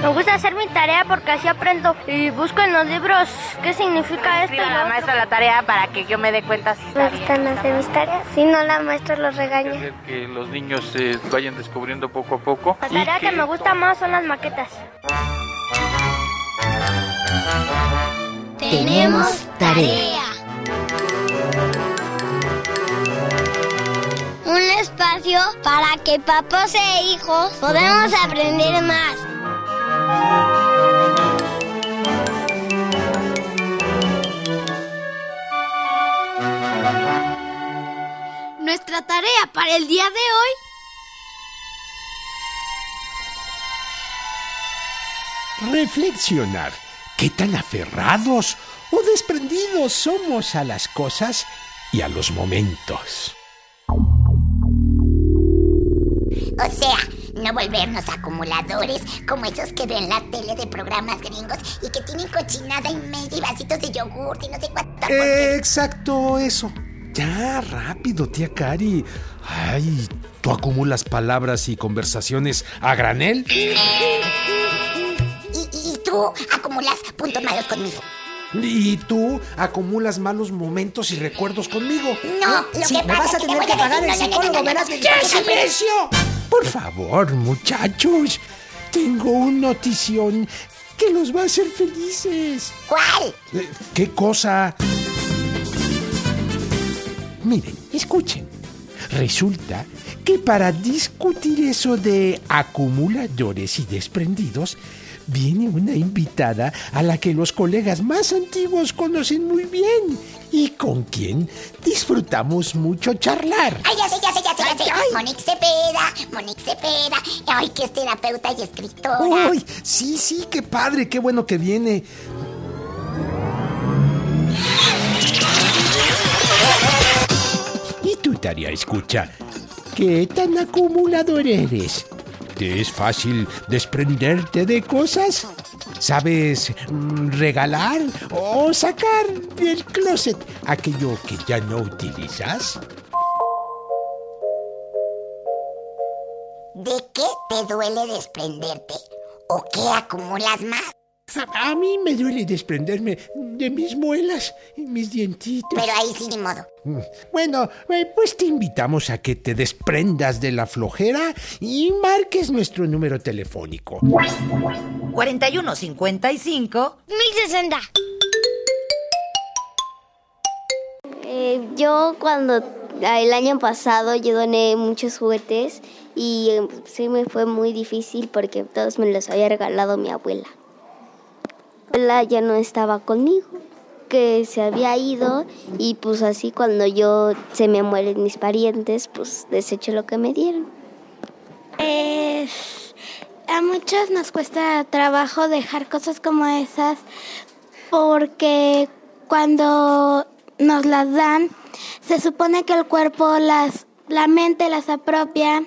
Me gusta hacer mi tarea porque así aprendo y busco en los libros qué significa esto. Escriba la maestra la tarea para que yo me dé cuenta si está Me gustan hacer mis tareas. Si no, la maestra los regaña. hacer que los niños se vayan descubriendo poco a poco. La y tarea que me gusta más son las maquetas. Tenemos tarea. Un espacio para que papás e hijos podamos aprender más. Nuestra tarea para el día de hoy Reflexionar. ¿Qué tan aferrados o desprendidos somos a las cosas y a los momentos? O sea, no volvernos acumuladores como esos que ven la tele de programas gringos y que tienen cochinada y media y vasitos de yogur y no sé cuánto. Eh, Exacto, eso. Ya, rápido, tía Cari. Ay, ¿tú acumulas palabras y conversaciones a granel? Y, y tú acumulas puntos malos conmigo. ¿Y tú acumulas malos momentos y recuerdos conmigo? No, lo Sí, que me pasa vas a que tener que pagar decir, el no, no, no, psicólogo, no, no, verás no, que- no, no, ¡Ya, no, no, silencio! Por favor, muchachos. Tengo una notición que los va a hacer felices. ¿Cuál? Eh, ¿Qué cosa? Miren, escuchen. Resulta que para discutir eso de acumuladores y desprendidos, viene una invitada a la que los colegas más antiguos conocen muy bien y con quien disfrutamos mucho charlar. Ay, ya sé, ya sé, ya sé, ya sé. Monique Cepeda, Monique Cepeda. Ay, que es terapeuta y escritora. ¡Uy! Sí, sí, qué padre, qué bueno que viene. ¿Y tu tarea escucha? ¿Qué tan acumulador eres? ¿Te es fácil desprenderte de cosas? ¿Sabes mm, regalar o sacar del closet aquello que ya no utilizas? ¿De qué te duele desprenderte? ¿O qué acumulas más? A mí me duele desprenderme de mis muelas y mis dientitos. Pero ahí sí ni modo. Mm, Bueno, eh, pues te invitamos a que te desprendas de la flojera y marques nuestro número telefónico. 4155 1060. Eh, yo cuando ah, el año pasado yo doné muchos juguetes y eh, sí me fue muy difícil porque todos me los había regalado mi abuela. Abuela ya no estaba conmigo, que se había ido y pues así cuando yo se me mueren mis parientes, pues desecho lo que me dieron. A muchos nos cuesta trabajo dejar cosas como esas porque cuando nos las dan, se supone que el cuerpo las, la mente las apropia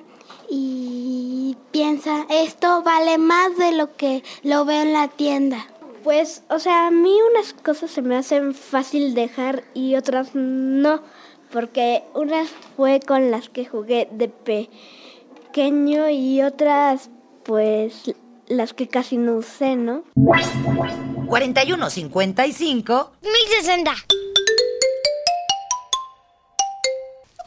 y piensa, esto vale más de lo que lo veo en la tienda. Pues, o sea, a mí unas cosas se me hacen fácil dejar y otras no, porque unas fue con las que jugué de pequeño y otras, pues, las que casi no usé, ¿no? 4155 1060.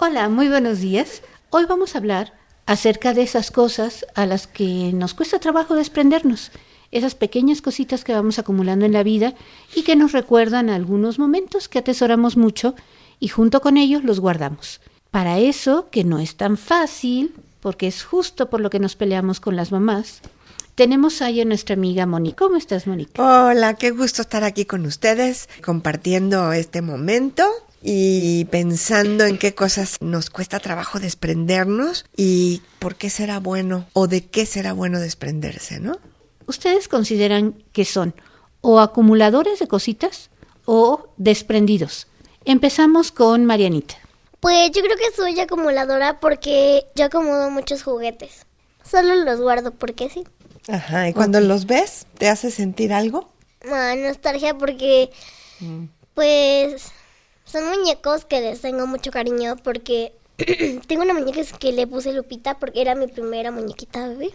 Hola, muy buenos días. Hoy vamos a hablar acerca de esas cosas a las que nos cuesta trabajo desprendernos, esas pequeñas cositas que vamos acumulando en la vida y que nos recuerdan algunos momentos que atesoramos mucho y junto con ellos los guardamos. Para eso, que no es tan fácil, porque es justo por lo que nos peleamos con las mamás, tenemos ahí a nuestra amiga Mónica. ¿Cómo estás, Mónica? Hola, qué gusto estar aquí con ustedes, compartiendo este momento y pensando en qué cosas nos cuesta trabajo desprendernos y por qué será bueno o de qué será bueno desprenderse, ¿no? ¿Ustedes consideran que son o acumuladores de cositas o desprendidos? Empezamos con Marianita. Pues yo creo que soy acumuladora porque yo acomodo muchos juguetes. Solo los guardo porque sí. Ajá, y cuando los ves, ¿te hace sentir algo? Ah, nostalgia porque pues son muñecos que les tengo mucho cariño porque tengo una muñeca que le puse Lupita porque era mi primera muñequita bebé.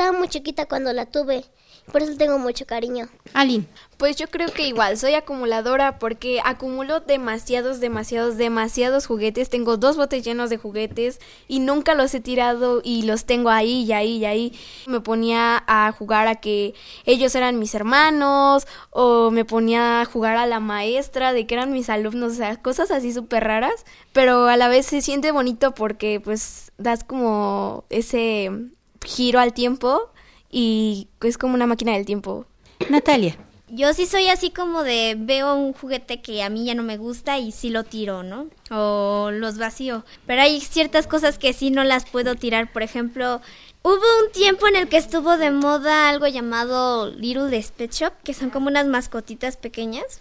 Estaba muy chiquita cuando la tuve. Por eso tengo mucho cariño. Alin. Pues yo creo que igual, soy acumuladora porque acumulo demasiados, demasiados, demasiados juguetes. Tengo dos botes llenos de juguetes y nunca los he tirado y los tengo ahí y ahí y ahí. Me ponía a jugar a que ellos eran mis hermanos o me ponía a jugar a la maestra de que eran mis alumnos, o sea, cosas así súper raras. Pero a la vez se siente bonito porque pues das como ese giro al tiempo y es como una máquina del tiempo. Natalia. Yo sí soy así como de veo un juguete que a mí ya no me gusta y sí lo tiro, ¿no? O los vacío. Pero hay ciertas cosas que sí no las puedo tirar. Por ejemplo, hubo un tiempo en el que estuvo de moda algo llamado Little Pet Shop, que son como unas mascotitas pequeñas.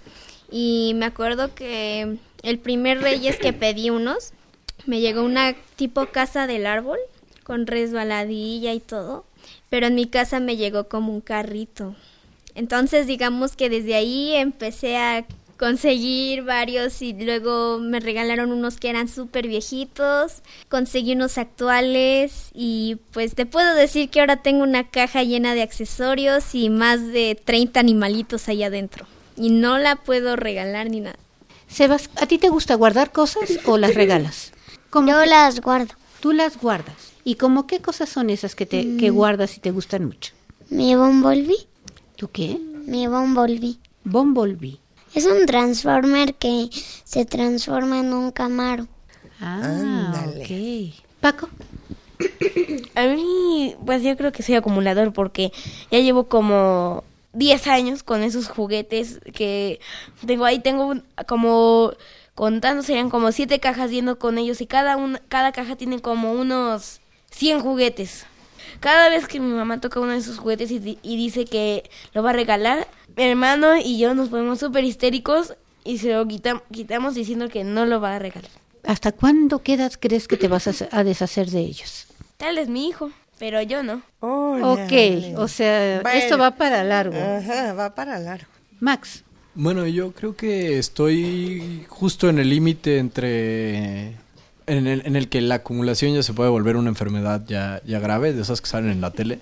Y me acuerdo que el primer Reyes que pedí unos, me llegó una tipo casa del árbol con resbaladilla y todo pero en mi casa me llegó como un carrito. Entonces digamos que desde ahí empecé a conseguir varios y luego me regalaron unos que eran súper viejitos, conseguí unos actuales y pues te puedo decir que ahora tengo una caja llena de accesorios y más de 30 animalitos ahí adentro y no la puedo regalar ni nada. Sebas, ¿a ti te gusta guardar cosas o las regalas? Yo las guardo. Tú las guardas. ¿Y como qué cosas son esas que, te, que mm. guardas y te gustan mucho? Mi Bumblebee. ¿Tú qué? Mi Bumblebee. Bumblebee. Es un Transformer que se transforma en un Camaro. Ah, ok. Paco. A mí, pues yo creo que soy acumulador porque ya llevo como 10 años con esos juguetes que tengo ahí. Tengo como, contando, serían como 7 cajas yendo con ellos y cada, una, cada caja tiene como unos 100 juguetes. Cada vez que mi mamá toca uno de esos juguetes y, dice que lo va a regalar, mi hermano y yo nos ponemos súper histéricos y se lo quitamos diciendo que no lo va a regalar. ¿Hasta cuándo qué edad crees que te vas a, deshacer de ellos? Tal es mi hijo, pero yo no. ok, o sea, esto va para largo. Ajá, va para largo. Max. Bueno, yo creo que estoy justo en el límite entre en el, en el que la acumulación ya se puede volver una enfermedad ya, ya grave, de esas que salen en la tele.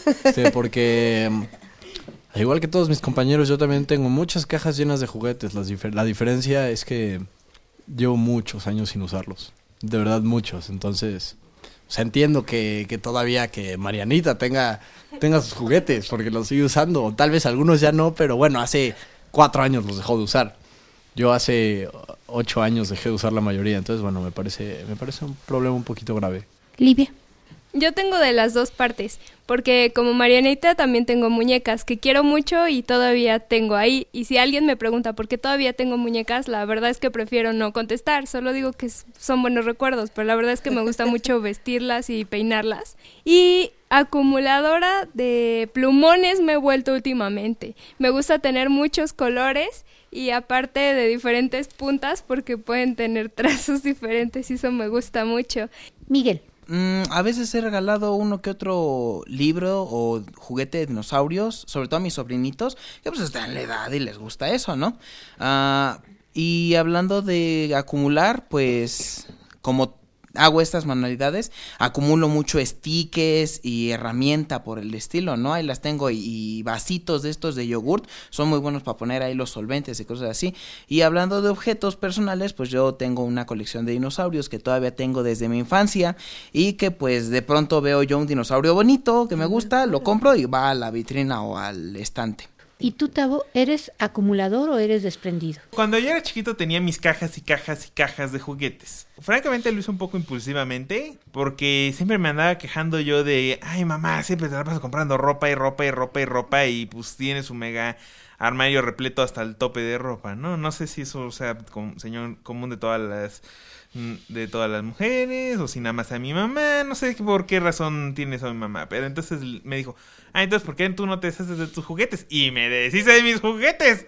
porque, mm, igual que todos mis compañeros, yo también tengo muchas cajas llenas de juguetes. la diferencia es que llevo muchos años sin usarlos. De verdad, muchos. Entonces, o sea, entiendo que, que todavía que Marianita tenga, tenga sus juguetes, porque los sigue usando. Tal vez algunos ya no, pero bueno, hace cuatro años los dejó de usar. Yo hace ocho años dejé de usar la mayoría, entonces bueno, me parece, me parece un problema un poquito grave. Livia. Yo tengo de las dos partes, porque como Marianita también tengo muñecas que quiero mucho y todavía tengo ahí. Y si alguien me pregunta por qué todavía tengo muñecas, la verdad es que prefiero no contestar, solo digo que son buenos recuerdos, pero la verdad es que me gusta mucho vestirlas y peinarlas. Y acumuladora de plumones me he vuelto últimamente. Me gusta tener muchos colores y aparte de diferentes puntas porque pueden tener trazos diferentes y eso me gusta mucho. Miguel. Mm, a veces he regalado uno que otro libro o juguete de dinosaurios, sobre todo a mis sobrinitos, que pues están en la edad y les gusta eso, ¿no? Ah, y hablando de acumular, pues como hago estas manualidades, acumulo mucho stickers y herramienta por el estilo, ¿no? Ahí las tengo y, vasitos de estos de yogurt, son muy buenos para poner ahí los solventes y cosas así. Y hablando de objetos personales, pues yo tengo una colección de dinosaurios que todavía tengo desde mi infancia y que pues de pronto veo yo un dinosaurio bonito que me gusta, lo compro y va a la vitrina o al estante. ¿Y tú, Tavo, eres acumulador o eres desprendido? Cuando yo era chiquito tenía mis cajas y cajas y cajas de juguetes. Francamente lo hice un poco impulsivamente porque siempre me andaba quejando yo de, ay mamá, siempre te la pasas comprando ropa y ropa y ropa y ropa y pues tienes su mega armario repleto hasta el tope de ropa, ¿no? No sé si eso sea señor común de todas las de todas las mujeres, o si nada más a mi mamá, no sé por qué razón tiene eso mi mamá, pero entonces me dijo, ah, entonces ¿por qué tú no te deshaces de tus juguetes? Y me deshice de mis juguetes.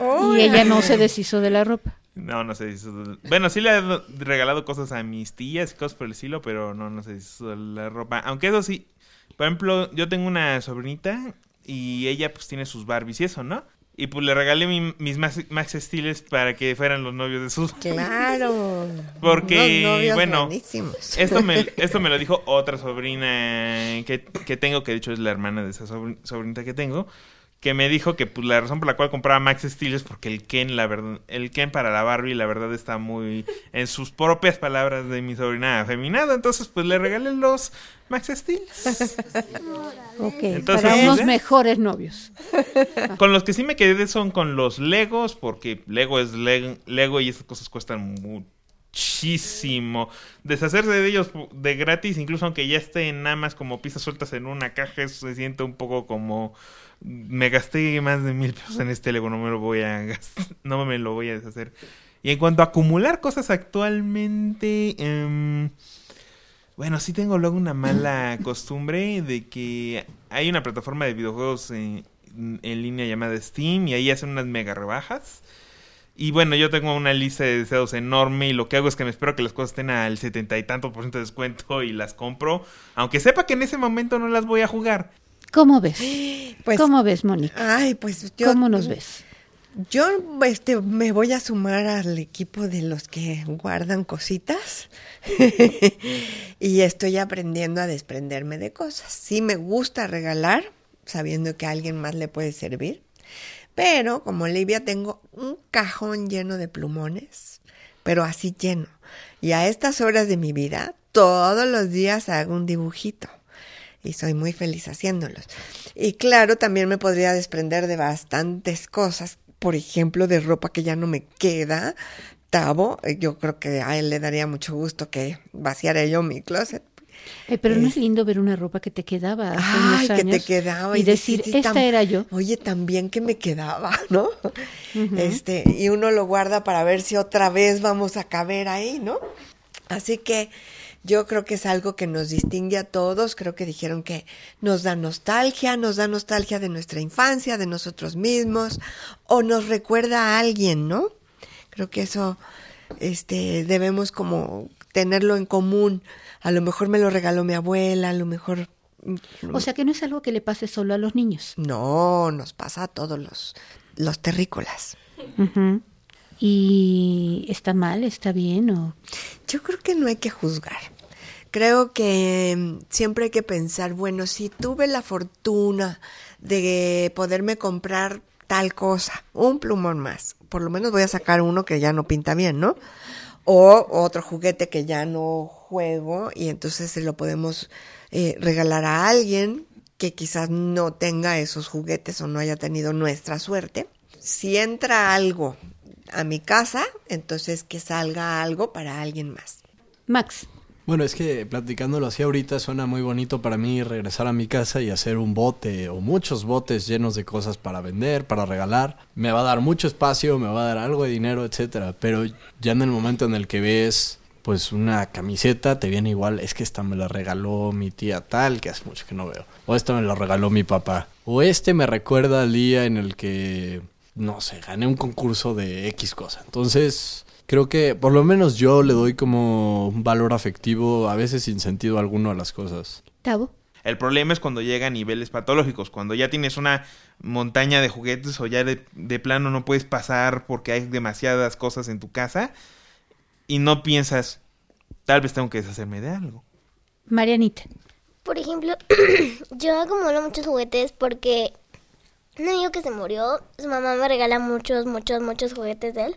y ella no se deshizo de la ropa. No, no se deshizo. Bueno, sí le he regalado cosas a mis tías y cosas por el estilo, pero no, no se deshizo de la ropa. Aunque eso sí, por ejemplo, yo tengo una sobrinita y ella pues tiene sus Barbies y eso, ¿no? Y pues le regalé mi- mis Max, Max Steels para que fueran los novios de sus. Claro. Porque, bueno, buenísimos. esto me, esto me lo dijo otra sobrina que, que tengo, que de hecho es la hermana de esa sobrin- sobrinita que tengo, que me dijo que pues, la razón por la cual compraba Max Steel es porque el Ken, la verdad, el Ken para la Barbie, la verdad está muy, en sus propias palabras de mi sobrina, afeminado. Entonces, pues le regalé los Max Steel. Ok, Entonces, para ¿sí? unos mejores novios. Con los que sí me quedé son con los Legos, porque Lego es Leg- Lego y esas cosas cuestan muchísimo. Deshacerse de ellos de gratis, incluso aunque ya estén nada más como piezas sueltas en una caja, eso se siente un poco como me gasté más de mil pesos en este Lego, no me lo voy a gast- no me lo voy a deshacer. Y en cuanto a acumular cosas actualmente, em, bueno, sí tengo luego una mala costumbre de que hay una plataforma de videojuegos en, en línea llamada Steam y ahí hacen unas mega rebajas. Y bueno, yo tengo una lista de deseos enorme y lo que hago es que me espero que las cosas estén al setenta y tanto por ciento de descuento y las compro, aunque sepa que en ese momento no las voy a jugar. ¿Cómo ves? Pues- ¿Cómo ves, Mónica? Ay, pues yo. ¿Cómo nos ves? Yo este, me voy a sumar al equipo de los que guardan cositas y estoy aprendiendo a desprenderme de cosas. Sí me gusta regalar, sabiendo que a alguien más le puede servir, pero como Olivia tengo un cajón lleno de plumones, pero así lleno. Y a estas horas de mi vida, todos los días hago un dibujito y soy muy feliz haciéndolos. Y claro, también me podría desprender de bastantes cosas, por ejemplo, de ropa que ya no me queda. Tavo, eh, yo creo que a él le daría mucho gusto que vaciara yo mi closet. Ay, pero no es lindo ver una ropa que te quedaba hace Ay, unos que te años quedaba. y decir, esta era yo. Oye, también que me quedaba, ¿no? Este, y uno lo guarda para ver si otra vez vamos a caber ahí, ¿no? Así que yo creo que es algo que nos distingue a todos. Creo que dijeron que nos da nostalgia, nos da nostalgia de nuestra infancia, de nosotros mismos, o nos recuerda a alguien, ¿no? Creo que eso, este, debemos como tenerlo en común. A lo mejor me lo regaló mi abuela, a lo mejor. O sea que no es algo que le pase solo a los niños. No, nos pasa a todos los, los terrícolas. ¿Y está mal, está bien o...? Yo creo que no hay que juzgar. Creo que mm, siempre hay que pensar, bueno, si tuve la fortuna de poderme comprar tal cosa, un plumón más, por lo menos voy a sacar uno que ya no pinta bien, ¿no? O otro juguete que ya no juego y entonces se lo podemos eh, regalar a alguien que quizás no tenga esos juguetes o no haya tenido nuestra suerte. Si entra algo a mi casa, entonces que salga algo para alguien más. Max. Bueno, es que platicándolo así ahorita suena muy bonito para mí regresar a mi casa y hacer un bote o muchos botes llenos de cosas para vender, para regalar. Me va a dar mucho espacio, me va a dar algo de dinero, etcétera. Pero ya en el momento en el que ves pues una camiseta, te viene igual, es que esta me la regaló mi tía tal, que hace mucho que no veo. O esta me la regaló mi papá. O este me recuerda al día en el que, no sé, gané un concurso de X cosa. Entonces, creo que por lo menos yo le doy como un valor afectivo, a veces sin sentido alguno a las cosas. Tavo. El problema es cuando llega a niveles patológicos, cuando ya tienes una montaña de juguetes o ya de, de plano no puedes pasar porque hay demasiadas cosas en tu casa y no piensas, tal vez tengo que deshacerme de algo. Marianita. Por ejemplo, yo acumulo muchos juguetes porque un amigo que se murió, su mamá me regala muchos, muchos, muchos juguetes de él.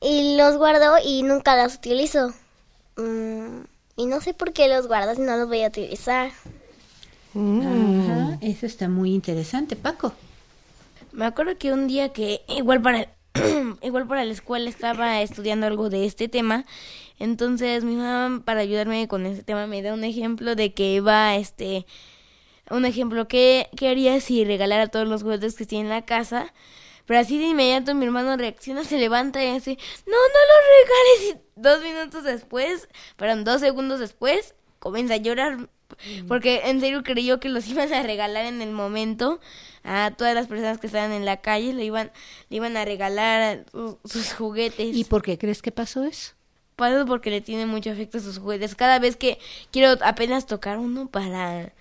Y los guardo y nunca los utilizo. Mm, y no sé por qué los guardo si no los voy a utilizar. Ajá, eso está muy interesante, Paco. Me acuerdo que un día que igual para igual para la escuela estaba estudiando algo de este tema, entonces mi mamá para ayudarme con ese tema me da un ejemplo de que iba este un ejemplo que qué haría si regalara todos los juguetes que tiene en la casa. Pero así de inmediato mi hermano reacciona, se levanta y dice, no, no los regales. Y dos minutos después, perdón, dos segundos después, comienza a llorar. Porque en serio creyó que los iban a regalar en el momento a todas las personas que estaban en la calle, le iban, le iban a regalar sus, sus juguetes. ¿Y por qué crees que pasó eso? Pasó porque le tiene mucho afecto a sus juguetes. Cada vez que quiero apenas tocar uno para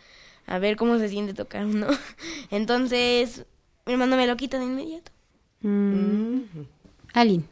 a ver cómo se siente tocar uno. Entonces, mi hermano me lo quita de inmediato. Mm. Aline.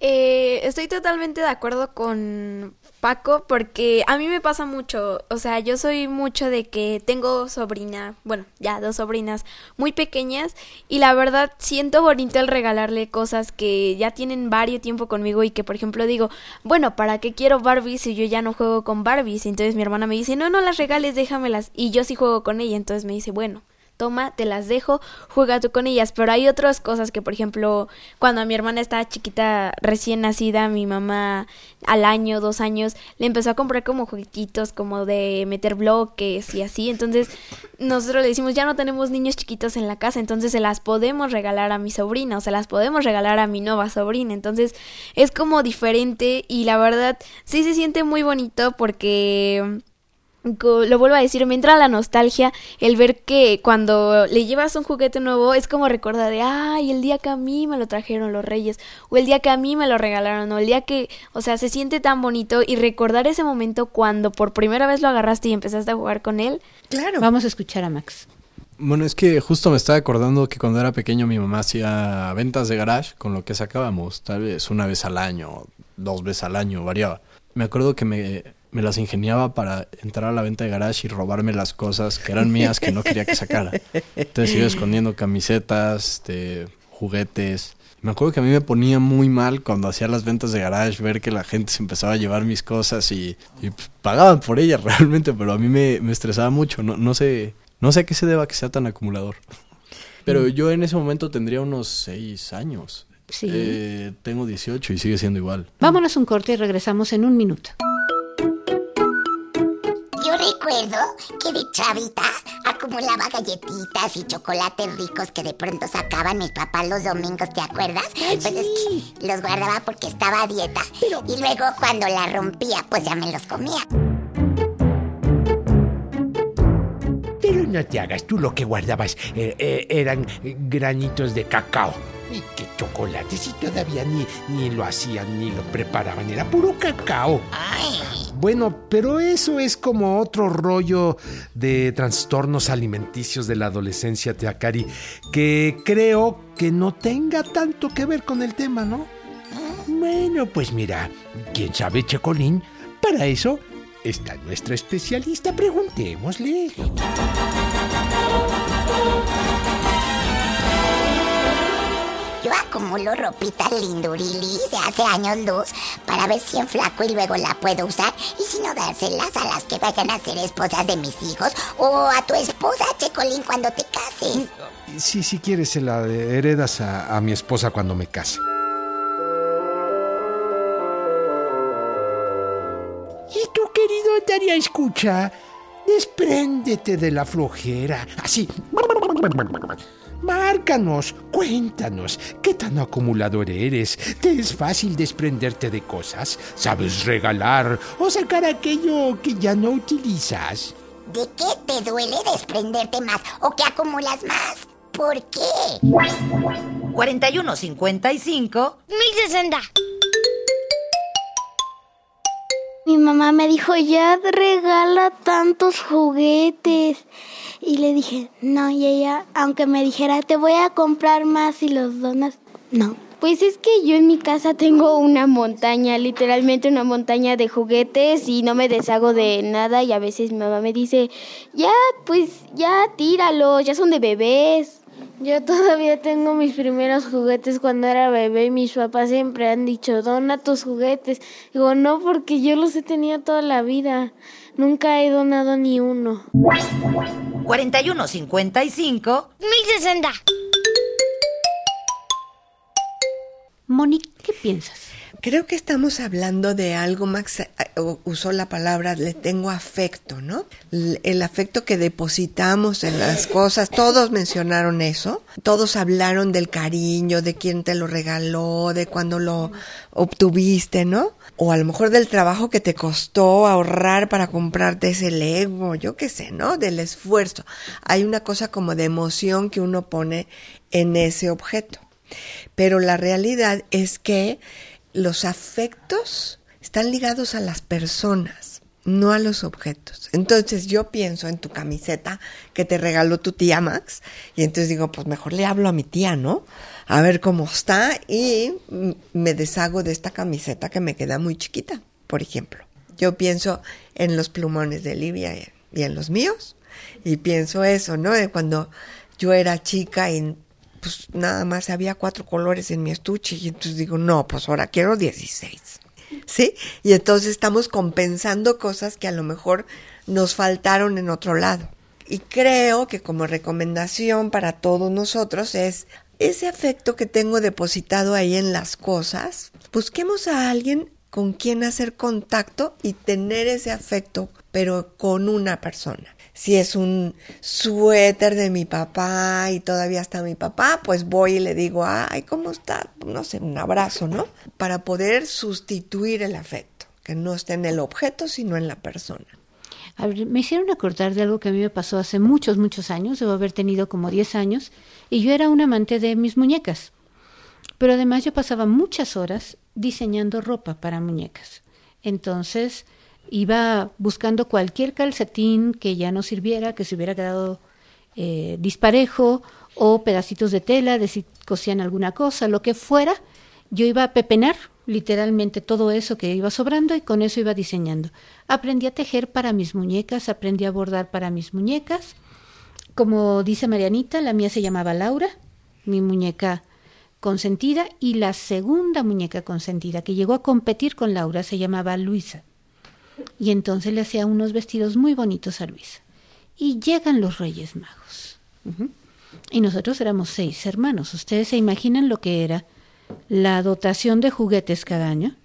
Eh, estoy totalmente de acuerdo con Paco porque a mí me pasa mucho, o sea, yo soy mucho de que tengo sobrina, bueno, ya dos sobrinas muy pequeñas y la verdad siento bonito el regalarle cosas que ya tienen varios tiempo conmigo y que por ejemplo digo, bueno, ¿para qué quiero Barbies si yo ya no juego con Barbies? Entonces mi hermana me dice, no, no las regales, déjamelas y yo sí juego con ella, entonces me dice, bueno, toma, te las dejo, juega tú con ellas. Pero hay otras cosas que, por ejemplo, cuando mi hermana estaba chiquita, recién nacida, mi mamá al año, dos años, le empezó a comprar como juguetitos, como de meter bloques y así. Entonces, nosotros le decimos, ya no tenemos niños chiquitos en la casa, entonces se las podemos regalar a mi sobrina o se las podemos regalar a mi nueva sobrina. Entonces, es como diferente y la verdad, sí se siente muy bonito porque lo vuelvo a decir, me entra la nostalgia el ver que cuando le llevas un juguete nuevo es como recordar de, ay, el día que a mí me lo trajeron los reyes, o el día que a mí me lo regalaron, o el día que, o sea, se siente tan bonito y recordar ese momento cuando por primera vez lo agarraste y empezaste a jugar con él. Claro. Vamos a escuchar a Max. Bueno, es que justo me estaba acordando que cuando era pequeño mi mamá hacía ventas de garage con lo que sacábamos, tal vez una vez al año, dos veces al año, variaba. Me acuerdo que me, me las ingeniaba para entrar a la venta de garage y robarme las cosas que eran mías que no quería que sacara. Entonces iba escondiendo camisetas, este, juguetes. Me acuerdo que a mí me ponía muy mal cuando hacía las ventas de garage ver que la gente se empezaba a llevar mis cosas y, pues, pagaban por ellas realmente, pero a mí me, me, estresaba mucho. No, no, sé, no sé a qué se deba que sea tan acumulador. Pero yo en ese momento tendría unos seis años. Sí. Eh, tengo 18 y sigue siendo igual. Vámonos un corte y regresamos en un minuto. Yo recuerdo que de chavita acumulaba galletitas y chocolates ricos que de pronto sacaban mis papás los domingos, ¿te acuerdas? Pues los guardaba porque estaba a dieta. Y luego cuando la rompía, pues ya me los comía. Pero no te hagas, tú lo que guardabas eh, eh, eran granitos de cacao. Y qué chocolate, si todavía ni, ni lo hacían ni lo preparaban, era puro cacao. Bueno, pero eso es como otro rollo de trastornos alimenticios de la adolescencia, Teacari, que creo que no tenga tanto que ver con el tema, ¿no? Bueno, pues mira, quién sabe, Checolín, para eso está nuestra especialista, preguntémosle. Yo acumulo ropita lindurili de hace años luz para ver si enflaco y luego la puedo usar y si no dárselas a las que vayan a ser esposas de mis hijos o a tu esposa, Checolín, cuando te cases. Sí, si quieres, se la heredas a, a mi esposa cuando me case. Y tu querido Daria, escucha, despréndete de la flojera. Así. Márcanos, cuéntanos, ¿qué tan acumulador eres? ¿Te es fácil desprenderte de cosas? ¿Sabes regalar o sacar aquello que ya no utilizas? ¿De qué te duele desprenderte más o que acumulas más? ¿Por qué? 4155 1060 Mi mamá me dijo, ya regala tantos juguetes. Y le dije, no, y ella, aunque me dijera, te voy a comprar más y los donas, no. Pues es que yo en mi casa tengo una montaña, literalmente una montaña de juguetes y no me deshago de nada y a veces mi mamá me dice, ya, pues ya tíralos, ya son de bebés. Yo todavía tengo mis primeros juguetes cuando era bebé y mis papás siempre han dicho, dona tus juguetes. Digo, no, porque yo los he tenido toda la vida. Nunca he donado ni uno. 4155 1060 Monique, ¿qué piensas? Creo que estamos hablando de algo, Max eh, usó la palabra, le tengo afecto, ¿no? El afecto que depositamos en las cosas, todos mencionaron eso, todos hablaron del cariño, de quién te lo regaló, de cuándo lo obtuviste, ¿no? O a lo mejor del trabajo que te costó ahorrar para comprarte ese Lego, yo qué sé, ¿no? Del esfuerzo. Hay una cosa como de emoción que uno pone en ese objeto. Pero la realidad es que los afectos están ligados a las personas, no a los objetos. Entonces yo pienso en tu camiseta que te regaló tu tía Max y entonces digo, pues mejor le hablo a mi tía, ¿no? A ver cómo está y me deshago de esta camiseta que me queda muy chiquita, por ejemplo. Yo pienso en los plumones de Livia y- en los míos y pienso eso, ¿no? Cuando yo era chica y pues nada más había cuatro colores en mi estuche y entonces digo, no, pues ahora quiero 16. ¿Sí? Y entonces estamos compensando cosas que a lo mejor nos faltaron en otro lado. Y creo que como recomendación para todos nosotros es ese afecto que tengo depositado ahí en las cosas, busquemos a alguien con quien hacer contacto y tener ese afecto, pero con una persona. Si es un suéter de mi papá y todavía está mi papá, pues voy y le digo, ay, ¿cómo está? No sé, un abrazo, ¿no? Para poder sustituir el afecto, que no esté en el objeto, sino en la persona. Me hicieron acordar de algo que a mí me pasó hace muchos, muchos años, debo haber tenido como 10 años, y yo era un amante de mis muñecas. Pero además yo pasaba muchas horas diseñando ropa para muñecas. Entonces iba buscando cualquier calcetín que ya no sirviera, que se hubiera quedado eh, disparejo, o pedacitos de tela, de si cosían alguna cosa, lo que fuera, yo iba a pepenar literalmente todo eso que iba sobrando y con eso iba diseñando. Aprendí a tejer para mis muñecas, aprendí a bordar para mis muñecas. Como dice Marianita, la mía se llamaba Laura, mi muñeca consentida, y la segunda muñeca consentida que llegó a competir con Laura se llamaba Luisa. Y entonces le hacía unos vestidos muy bonitos a Luisa. Y llegan los Reyes Magos. Y nosotros éramos seis hermanos. ¿Ustedes se imaginan lo que era la dotación de juguetes cada año?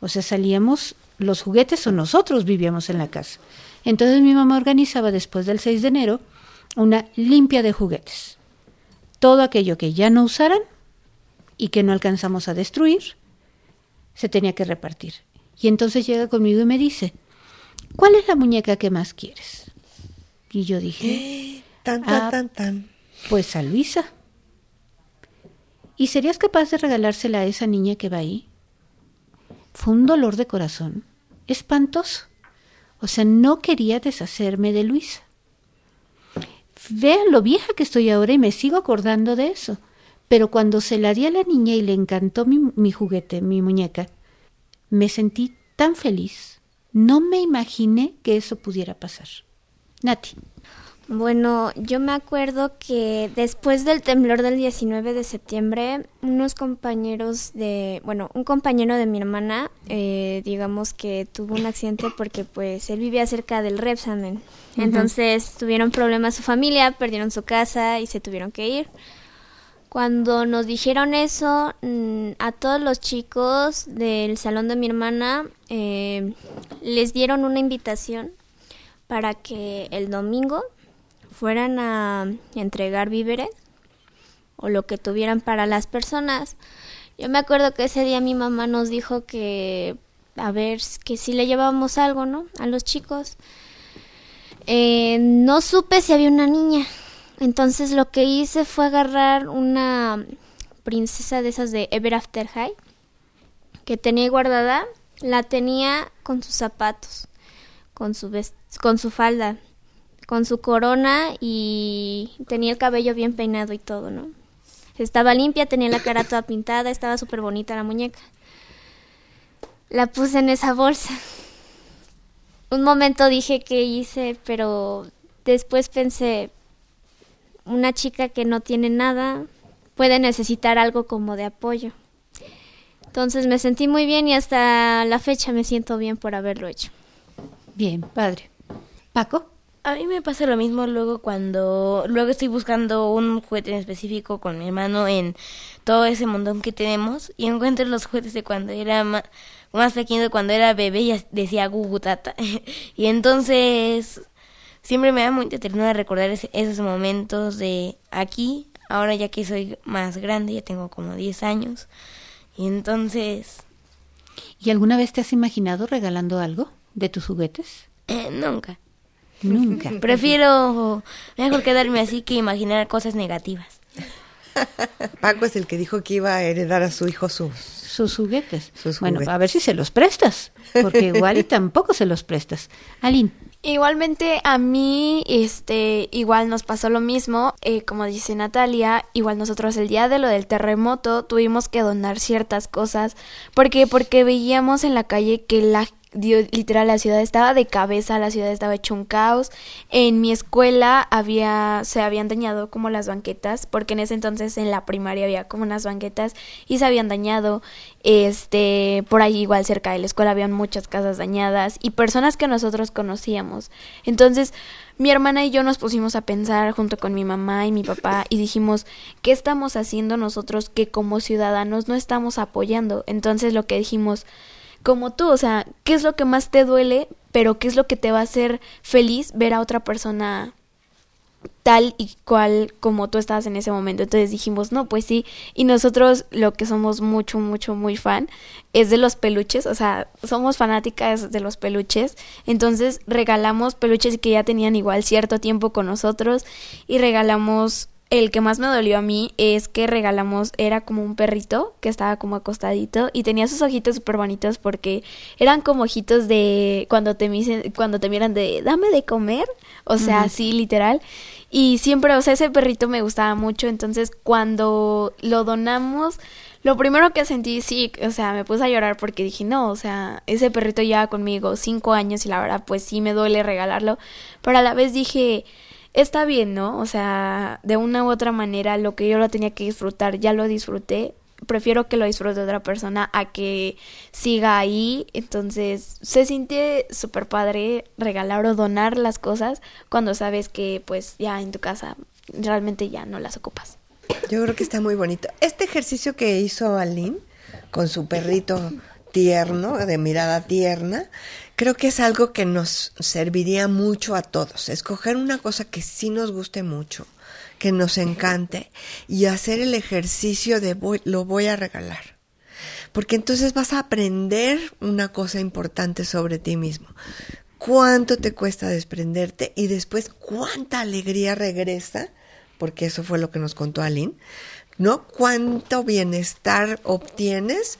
O sea, salíamos los juguetes o nosotros vivíamos en la casa. Entonces mi mamá organizaba después del 6 de enero una limpia de juguetes. Todo aquello que ya no usaran y que no alcanzamos a destruir, se tenía que repartir. Y entonces llega conmigo y me dice, ¿cuál es la muñeca que más quieres? Y yo dije, Tan, tan, "Ah, tan, tan. pues a Luisa. ¿Y serías capaz de regalársela a esa niña que va ahí? Fue un dolor de corazón, espantoso. O sea, no quería deshacerme de Luisa. Vean lo vieja que estoy ahora y me sigo acordando de eso. Pero cuando se la di a la niña y le encantó mi, mi juguete, mi muñeca, me sentí tan feliz. No me imaginé que eso pudiera pasar. Nati. Bueno, yo me acuerdo que después del temblor del 19 de septiembre, unos compañeros de, bueno, un compañero de mi hermana, eh, digamos que tuvo un accidente porque pues él vivía cerca del Repsamen. Entonces tuvieron problemas su familia, perdieron su casa y se tuvieron que ir. Cuando nos dijeron eso, mm, a todos los chicos del salón de mi hermana eh, les dieron una invitación para que el domingo fueran a entregar víveres o lo que tuvieran para las personas. Yo me acuerdo que ese día mi mamá nos dijo que a ver que si le llevábamos algo, ¿no? A los chicos. Eh, no supe si había una niña. Entonces lo que hice fue agarrar una princesa de esas de Ever After High que tenía guardada, la tenía con sus zapatos, con su con su falda, con su corona y tenía el cabello bien peinado y todo, ¿no? Estaba limpia, tenía la cara toda pintada, estaba súper bonita la muñeca. La puse en esa bolsa. Un momento dije que hice, pero después pensé, una chica que no tiene nada puede necesitar algo como de apoyo. Entonces me sentí muy bien y hasta la fecha me siento bien por haberlo hecho. Bien, padre. Paco. A mí me pasa lo mismo luego cuando luego estoy buscando un juguete en específico con mi hermano en todo ese montón que tenemos y encuentro los juguetes de cuando era ma- más, pequeño, de cuando era bebé y decía gugu tata. y entonces siempre me da mucha ternura recordar ese- esos momentos de aquí, ahora ya que soy más grande, ya tengo como 10 años. Y entonces... ¿Y alguna vez te has imaginado regalando algo de tus juguetes? Eh, nunca. Nunca. Prefiero mejor quedarme así que imaginar cosas negativas. Paco es el que dijo que iba a heredar a su hijo sus, sus juguetes. Sus bueno, juguetes. a ver si se los prestas, porque igual y tampoco se los prestas. Aline. Igualmente a mí, este, igual nos pasó lo mismo, eh, como dice Natalia, igual nosotros el día de lo del terremoto tuvimos que donar ciertas cosas, porque porque veíamos en la calle que la literal la ciudad estaba de cabeza, la ciudad estaba hecho un caos. En mi escuela había se habían dañado como las banquetas, porque en ese entonces en la primaria había como unas banquetas y se habían dañado. Este, por ahí igual cerca de la escuela habían muchas casas dañadas y personas que nosotros conocíamos. Entonces, mi hermana y yo nos pusimos a pensar junto con mi mamá y mi papá y dijimos, ¿qué estamos haciendo nosotros que como ciudadanos no estamos apoyando? Entonces lo que dijimos, como tú, o sea, ¿qué es lo que más te duele, pero qué es lo que te va a hacer feliz ver a otra persona tal y cual como tú estabas en ese momento. Entonces dijimos, no, pues sí. Y nosotros lo que somos mucho, mucho, muy fan es de los peluches. O sea, somos fanáticas de los peluches. Entonces regalamos peluches que ya tenían igual cierto tiempo con nosotros y regalamos... El que más me dolió a mí es que regalamos, era como un perrito que estaba como acostadito y tenía sus ojitos súper bonitos porque eran como ojitos de cuando te, misen- cuando te miran de dame de comer, o sea, así literal. Y siempre, o sea, ese perrito me gustaba mucho, entonces cuando lo donamos, lo primero que sentí, sí, o sea, me puse a llorar porque dije, no, o sea, ese perrito lleva conmigo cinco años y la verdad, pues sí me duele regalarlo, pero a la vez dije, está bien, ¿no? O sea, de una u otra manera, lo que yo lo tenía que disfrutar, ya lo disfruté. Prefiero que lo disfrute otra persona a que siga ahí. Entonces, se siente súper padre regalar o donar las cosas cuando sabes que, pues, ya en tu casa realmente ya no las ocupas. Yo creo que está muy bonito. Este ejercicio que hizo Aline con su perrito tierno, de mirada tierna, creo que es algo que nos serviría mucho a todos. Escoger una cosa que sí nos guste mucho, que nos encante y hacer el ejercicio de voy- lo voy a regalar. Porque entonces vas a aprender una cosa importante sobre ti mismo. Cuánto te cuesta desprenderte y después cuánta alegría regresa, porque eso fue lo que nos contó Aline, ¿no? Cuánto bienestar obtienes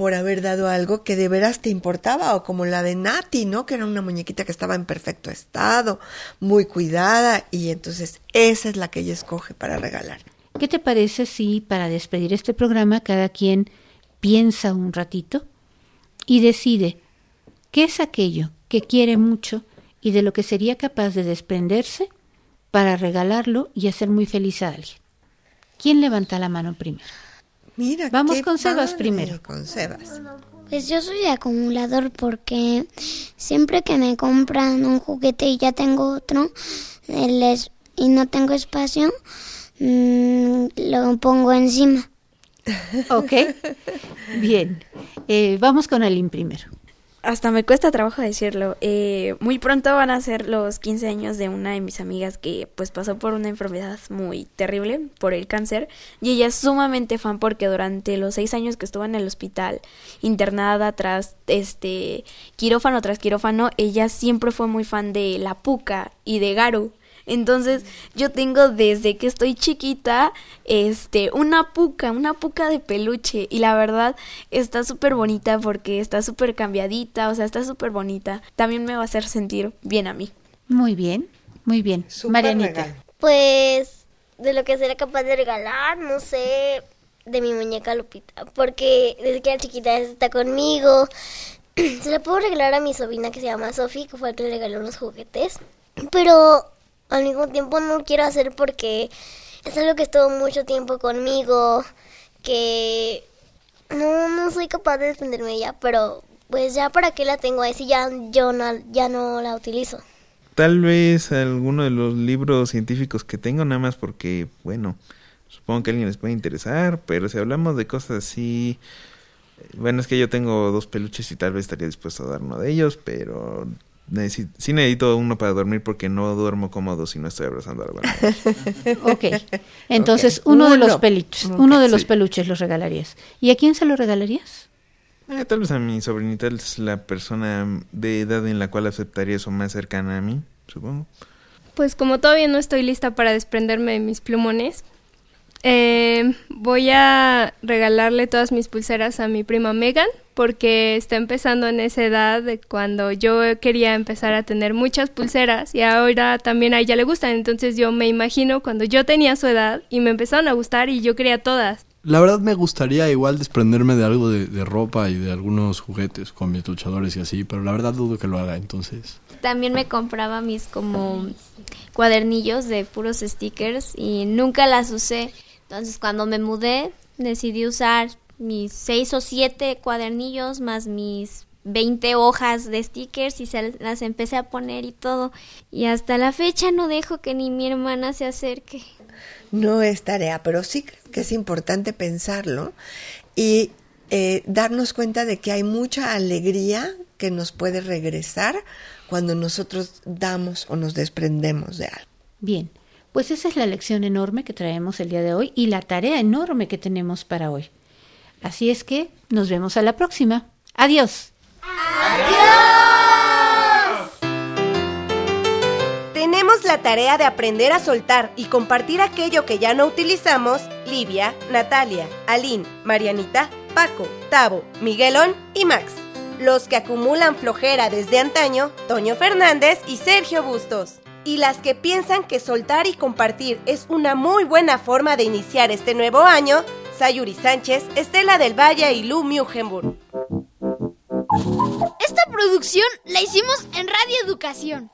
por haber dado algo que de veras te importaba, o como la de Nati, ¿no? Que era una muñequita que estaba en perfecto estado, muy cuidada, y entonces esa es la que ella escoge para regalar. ¿Qué te parece si para despedir este programa cada quien piensa un ratito y decide qué es aquello que quiere mucho y de lo que sería capaz de desprenderse para regalarlo y hacer muy feliz a alguien? ¿Quién levanta la mano primero? Mira, Vamos qué con Sebas primero. Con Sebas. Pues yo soy acumulador porque siempre que me compran un juguete y ya tengo otro el y no tengo espacio, mm, lo pongo encima. Ok. Bien. Eh, vamos con Aline primero. Hasta me cuesta trabajo decirlo. Eh, muy pronto van a ser los 15 años de una de mis amigas que pues pasó por una enfermedad muy terrible, por el cáncer, y ella es sumamente fan porque durante los seis años que estuvo en el hospital, internada tras este quirófano tras quirófano, ella siempre fue muy fan de la Puca y de Garu. Entonces, yo tengo desde que estoy chiquita, este, una puca, una puca de peluche. Y la verdad, está súper bonita porque está súper cambiadita, o sea, está súper bonita. También me va a hacer sentir bien a mí. Muy bien, muy bien. Marianita. Pues de lo que será capaz de regalar, no sé, de mi muñeca Lupita, porque desde que era chiquita ella está conmigo. Se la puedo regalar a mi sobrina que se llama Sophie, que fue la que le regaló unos juguetes, pero al mismo tiempo no quiero hacer porque es algo que estuvo mucho tiempo conmigo, que no, no soy capaz de desprenderme de ella, pero pues ya para qué la tengo ahí si ya yo no, ya no la utilizo. Tal vez alguno de los libros científicos que tengo, nada más porque, bueno, supongo que a alguien les puede interesar, pero si hablamos de cosas así, bueno, es que yo tengo dos peluches y tal vez estaría dispuesto a dar uno de ellos, pero sí necesito uno para dormir porque no duermo cómodo si no estoy abrazando a la banda. Ok. Entonces, uno de los peluches, uno de los Sí. peluches los regalarías. ¿Y a quién se lo regalarías? Eh, tal vez a mi sobrinita es la persona de edad en la cual aceptaría eso más cercana a mí, supongo. Pues como todavía no estoy lista para desprenderme de mis plumones, Eh, voy a regalarle todas mis pulseras a mi prima Megan porque está empezando en esa edad de cuando yo quería empezar a tener muchas pulseras y ahora también a ella le gustan. Entonces yo me imagino cuando yo tenía su edad y me empezaron a gustar y yo quería todas. La verdad me gustaría igual desprenderme de algo de, de ropa y de algunos juguetes con mis luchadores y así, pero la verdad dudo que lo haga, entonces... También me compraba mis como cuadernillos de puros stickers y nunca las usé. Entonces cuando me mudé decidí usar mis seis o siete cuadernillos más mis 20 hojas de stickers y se las empecé a poner y todo. Y hasta la fecha no dejo que ni mi hermana se acerque. No es tarea, pero sí creo que es importante pensarlo y eh, darnos cuenta de que hay mucha alegría que nos puede regresar cuando nosotros damos o nos desprendemos de algo. Bien, pues esa es la lección enorme que traemos el día de hoy y la tarea enorme que tenemos para hoy. Así es que nos vemos a la próxima. Adiós. Tenemos la tarea de aprender a soltar y compartir aquello que ya no utilizamos, Livia, Natalia, Aline, Marianita, Paco, Tavo, Miguelón y Max. Los que acumulan flojera desde antaño, Toño Fernández y Sergio Bustos. Y las que piensan que soltar y compartir es una muy buena forma de iniciar este nuevo año, Sayuri Sánchez, Estela del Valle y Lu Mugenburg. Esta producción la hicimos en Radio Educación.